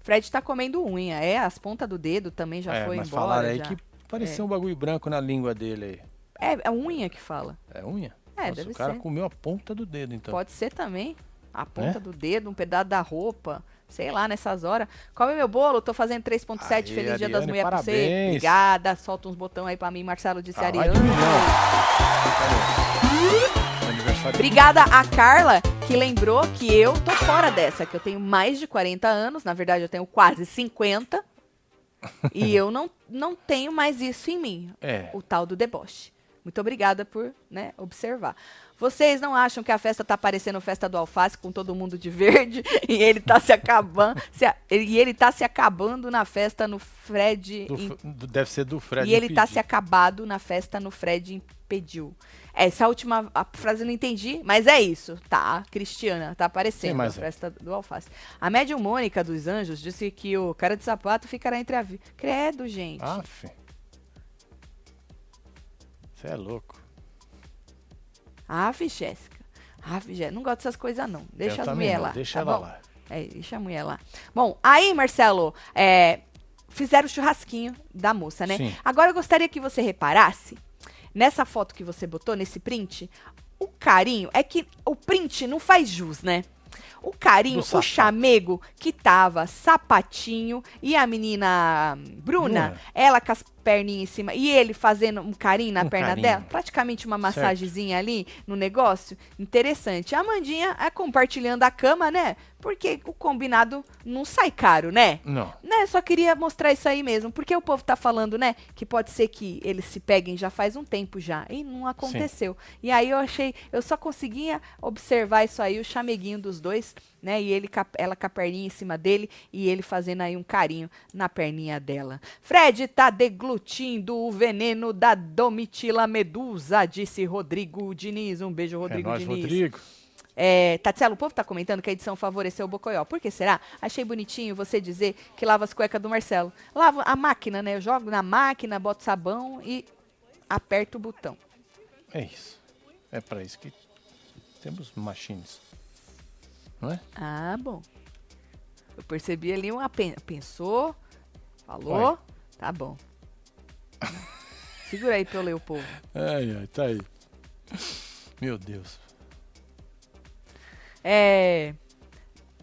Fred tá comendo unha. É, as pontas do dedo também já é, foi mas embora. falaram aí já. que parecia um bagulho branco na língua dele aí. É, é unha que fala. É unha? É, Nossa, deve o cara ser. comeu a ponta do dedo, então. Pode ser também. A ponta É? do dedo, um pedaço da roupa. Sei lá, nessas horas. Come meu bolo, tô fazendo 3.7. Aê, Feliz Dia das Ariane, Mulheres pra você. Obrigada. Solta uns botão aí pra mim, Marcelo disse Ah, Ariane. Obrigada a Carla, que lembrou que eu tô fora dessa, que eu tenho mais de 40 anos, na verdade eu tenho quase 50, *laughs* e eu não, não tenho mais isso em mim, É. o tal do deboche. Muito obrigada por né, observar. Vocês não acham que a festa tá parecendo festa do alface com todo mundo de verde *laughs* e ele tá se acabando, se a- e ele tá se acabando na festa no Fred Do deve ser do Fred. e ele tá se acabado na festa no Fred impediu. Essa última a frase eu não entendi, mas é isso, tá? Cristiana, tá aparecendo a é? festa do alface. A médium Mônica dos Anjos disse que o cara de sapato ficará entre a. Credo, gente. Aff. Você é louco. Ave, Jéssica. Ave, Jéssica. Não gosto dessas coisas, não. Deixa Eu as mulher não, lá. Deixa tá ela bom? lá. É, deixa a mulher lá. Bom, aí, Marcelo, é, fizeram o churrasquinho da moça, né? Sim. Agora eu gostaria que você reparasse, nessa foto que você botou, nesse print, o carinho, é que o print não faz jus, né? O carinho, o chamego que tava sapatinho e a menina Bruna, Bruna. ela com as perninhas em cima e ele fazendo um carinho na Um perna carinho. dela, praticamente uma Certo. massagenzinha ali no negócio. Interessante. A Amandinha é compartilhando a cama, né? Porque o combinado não sai caro, né? Não. Né, só queria mostrar isso aí mesmo, porque o povo tá falando, né, que pode ser que eles se peguem já faz um tempo já, e não aconteceu. E aí eu achei, eu só conseguia observar isso aí, o chameguinho dos dois, né, e ele, ela com a perninha em cima dele, e ele fazendo aí um carinho na perninha dela. Fred tá deglutindo o veneno da Domitila Medusa, disse Rodrigo Diniz. Um beijo, Rodrigo é nóis, Diniz. Rodrigo. É, Tatielo, o povo tá comentando que a edição favoreceu o Bocoió. Por que será? Achei bonitinho você dizer que lava as cuecas do Marcelo. Lavo a máquina, né? Eu jogo na máquina, boto sabão e aperto o botão. É isso. É pra isso que temos machines. Não é? Ah, bom. Eu percebi ali uma pen pensou, falou, Vai. tá bom. Segura aí pra eu ler o povo. Ai, ai, tá aí. Meu Deus. É.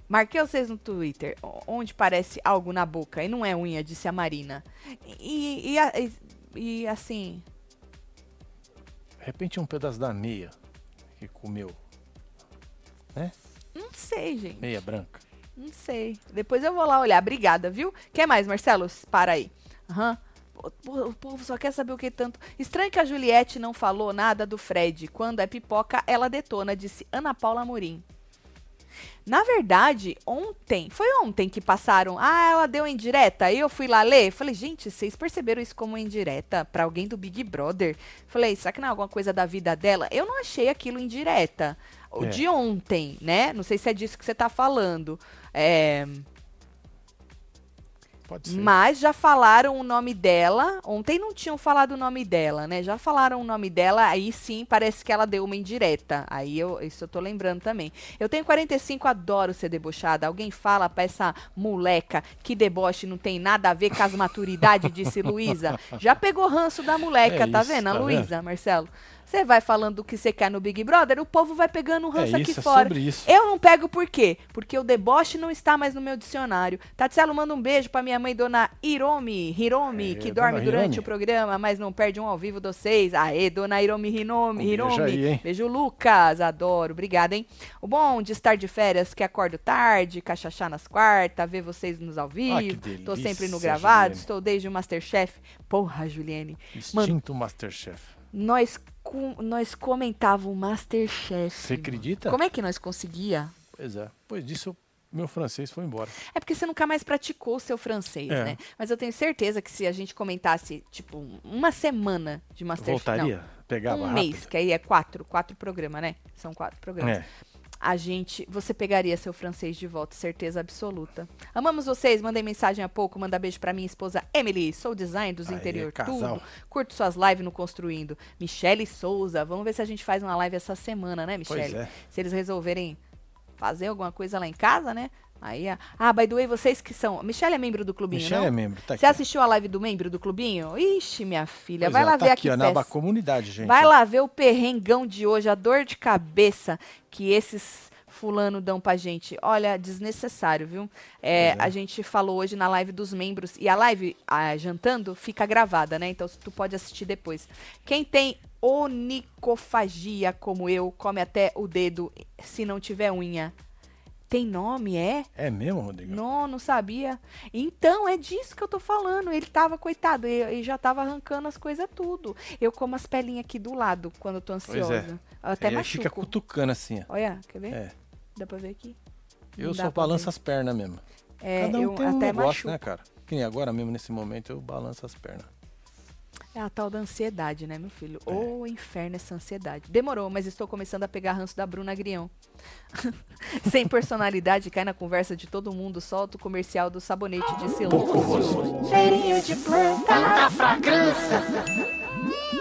Marquei vocês no Twitter, onde parece algo na boca, e não é unha, disse a Marina. E, e, e- e, assim, De repente um pedaço da meia que comeu. Não sei, gente. Meia branca. Não sei. Depois eu vou lá olhar. Obrigada, viu? Quer mais, Marcelo? Para aí. Aham. Pô, O povo só quer saber o que tanto. Estranho que a Juliette não falou nada do Fred. Quando é pipoca, ela detona, disse Ana Paula Amorim. Na verdade, ontem, foi ontem que passaram. Ah, ela deu indireta. Aí eu fui lá ler. Falei, gente, vocês perceberam isso como indireta pra alguém do Big Brother? Falei, será que não é alguma coisa da vida dela? Eu não achei aquilo indireta. É. de ontem, né? Não sei se é disso que você tá falando. É, Pode ser. mas já falaram o nome dela. Ontem não tinham falado o nome dela, né? Já falaram o nome dela, aí sim parece que ela deu uma indireta. Aí eu, isso eu tô lembrando também. Eu tenho 45, adoro ser debochada. Alguém fala pra essa moleca que deboche não tem nada a ver com as maturidades, *laughs* disse Luísa. Já pegou ranço da moleca, É tá isso, vendo, a tá Luísa, Marcelo? Você vai falando o que você quer no Big Brother, o povo vai pegando um ranço é aqui isso, é fora. Eu não pego por quê? Porque o deboche não está mais no meu dicionário. Tatielo manda um beijo pra minha mãe, dona Hiromi, Hiromi, É, que dorme durante Hiromi. o programa, mas não perde um ao vivo de vocês. Aê, dona Hiromi, Hiromi, Um beijo Hiromi. aí? Beijo, Lucas, adoro, obrigada, hein? O bom de estar de férias, que acordo tarde, cachachá nas quartas, ver vocês nos ao vivo. Ah, que Tô sempre no delícia, gravado, Juliane. estou desde o Masterchef. Porra, Juliane. Instinto Masterchef. nós, com, nós comentávamos Masterchef. Você acredita? Como é que nós conseguia? Pois é. Depois disso, eu- meu francês foi embora. É porque você nunca mais praticou o seu francês, É. né? Mas eu tenho certeza que se a gente comentasse, tipo, uma semana de Masterchef. Voltaria? Pegava Não, um rápido. mês, que aí é quatro, quatro programas, né? São quatro programas. É. A gente, você pegaria seu francês de volta, certeza absoluta. Amamos vocês, mandei mensagem há pouco, manda beijo pra minha esposa Emily, sou design dos Aê, interior, casal. tudo. Curto suas lives no Construindo. Michele Souza, vamos ver se a gente faz uma live essa semana, né, Michele? é. Se eles resolverem fazer alguma coisa lá em casa, né? Aí, a- ah, by the way, vocês que são. Michelle é membro do clubinho, Michel não? é membro, tá aqui. Você assistiu a live do membro do clubinho? Ixi, minha filha, Pois vai é, lá tá ver aqui, aqui, na comunidade, gente. Vai lá ver o perrengão de hoje, a dor de cabeça que esses fulano dão pra gente. Olha, desnecessário, viu? É, é. A gente falou hoje na live dos membros, e a live, a jantando, fica gravada, né? Então tu pode assistir depois. Quem tem onicofagia, como eu, come até o dedo se não tiver unha. Tem nome, é? É mesmo, Rodrigo? Não, não sabia. Então, é disso que eu tô falando. Ele tava, coitado, ele já tava arrancando as coisas tudo. Eu como as pelinhas aqui do lado quando eu tô Pois ansiosa. é. Eu até Aí machuco. fica cutucando assim, ó. Olha, quer ver? É. Dá pra ver aqui? Eu Não só balanço ver. as pernas mesmo. É, Cada um eu tem um até negócio, machuco. né, cara? Que nem agora mesmo, nesse momento, eu balanço as pernas. É a tal da ansiedade, né, meu filho? É. Ô, inferno essa ansiedade. Demorou, mas estou começando a pegar ranço da Bruna Grião. *laughs* Sem personalidade, cai na conversa de todo mundo, solta o comercial do sabonete de silêncio. Cheirinho de planta, tanta fragrância. *laughs*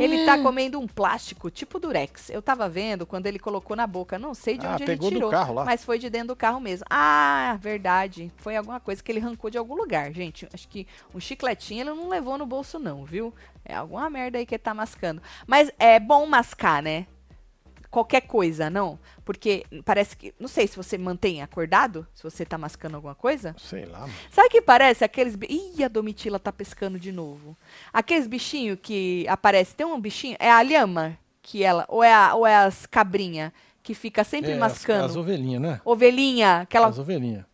Ele tá comendo um plástico, tipo durex. Eu tava vendo quando ele colocou na boca. Não sei de Ah, onde ele tirou. Mas foi de dentro do carro mesmo. Ah, verdade. Foi alguma coisa que ele arrancou de algum lugar, gente. Acho que um chicletinho ele não levou no bolso, não, viu? É alguma merda aí que ele tá mascando. Mas é bom mascar, né? Qualquer coisa, não? Porque parece que. Não sei se você mantém acordado, se você tá mascando alguma coisa. Sei lá, mano. Sabe o que parece? Aqueles. Ih, a Domitila tá pescando de novo. Aqueles bichinhos que aparece. Tem um bichinho. É a lhama que ela. Ou é, a, ou é as cabrinha que fica sempre É, as, mascando. as ovelhinhas, né? Ovelhinha, aquela. As ovelhinhas.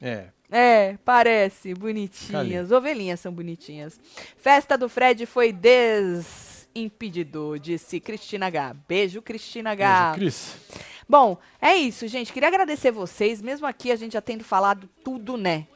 É. É, parece. Bonitinhas. Ovelhinhas são bonitinhas. Festa do Fred foi desimpedido, disse Cristina H. Beijo, Cristina H. Beijo, Cris. Bom, é isso, gente. Queria agradecer vocês. Mesmo aqui a gente já tendo falado tudo, né?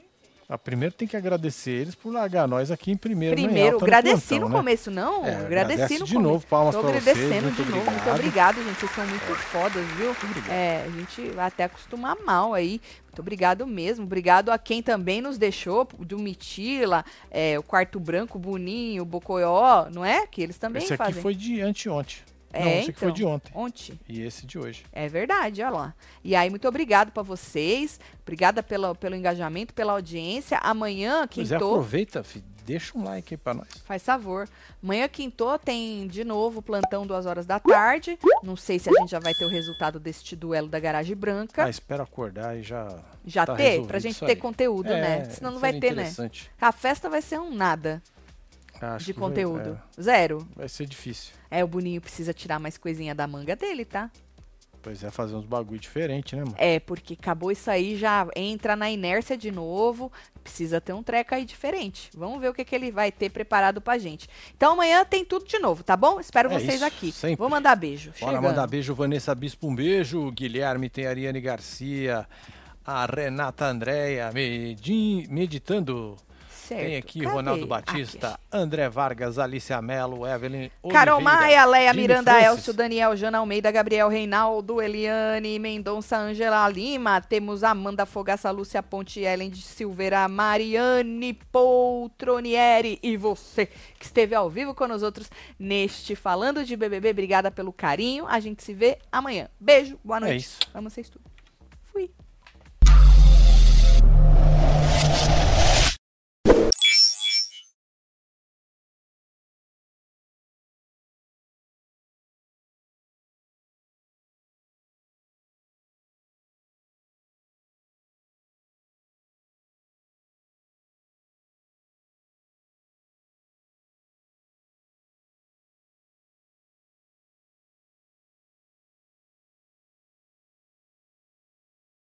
Ah, primeiro tem que agradecer eles por largar nós aqui em primeiro. né, em Primeiro, alta agradeci plantão, no né? começo, não? É, agradeci no de começo. novo, palmas Tô pra vocês, agradecendo de novo. Muito obrigado. obrigado, gente. Vocês são muito fodas, viu? obrigado. É, a gente vai até acostumar mal aí. Muito obrigado mesmo. Obrigado a quem também nos deixou, do Mitila, é, o Quarto Branco, o Boninho, o Bocoió, não é? Que eles também Esse aqui fazem. foi de anteontem. É, Não, esse aqui foi então. de ontem. Ontem. E esse de hoje. É verdade, olha lá. E aí, muito obrigado pra vocês. Obrigada pelo, pelo engajamento, pela audiência. Amanhã, Pois é, quintou. aproveita, filho, deixa um like aí pra nós. Faz favor. Amanhã, quintou, tem de novo plantão duas horas da tarde. Não sei se a gente já vai ter o resultado deste duelo da garagem branca. Ah, espero acordar e já. já tá ter, pra gente ter aí. conteúdo, É, né? Senão não vai ter, né? A festa vai ser um nada Acho de que vai- conteúdo. é, Zero. vai ser difícil. É, o Boninho precisa tirar mais coisinha da manga dele, tá? Pois é, fazer uns bagulho diferente, né, mano? É, porque acabou isso aí, já entra na inércia de novo. Precisa ter um treco aí diferente. Vamos ver o que, que ele vai ter preparado pra gente. Então amanhã tem tudo de novo, tá bom? Espero É vocês isso, aqui. sempre. Vou mandar beijo. Bora Chegando. mandar beijo, Vanessa Bispo, um beijo. Guilherme tem Ariane Garcia. A Renata Andréia medi- meditando. Certo. Tem aqui Cadê? Ronaldo Batista, Aqui. André Vargas, Alicia Mello, Evelyn Carol Oliveira, Maia, Leia Jimmy Miranda, Francis. Elcio, Daniel, Jana Almeida, Gabriel Reinaldo, Eliane, Mendonça, Angela Lima. Temos Amanda Fogaça, Lúcia Ponte, Ellen de Silveira, Mariane Poltronieri e você que esteve ao vivo com nós outros neste Falando de BBB. Obrigada pelo carinho. A gente se vê amanhã. Beijo, boa É noite. isso. Amo vocês tudo. Fui.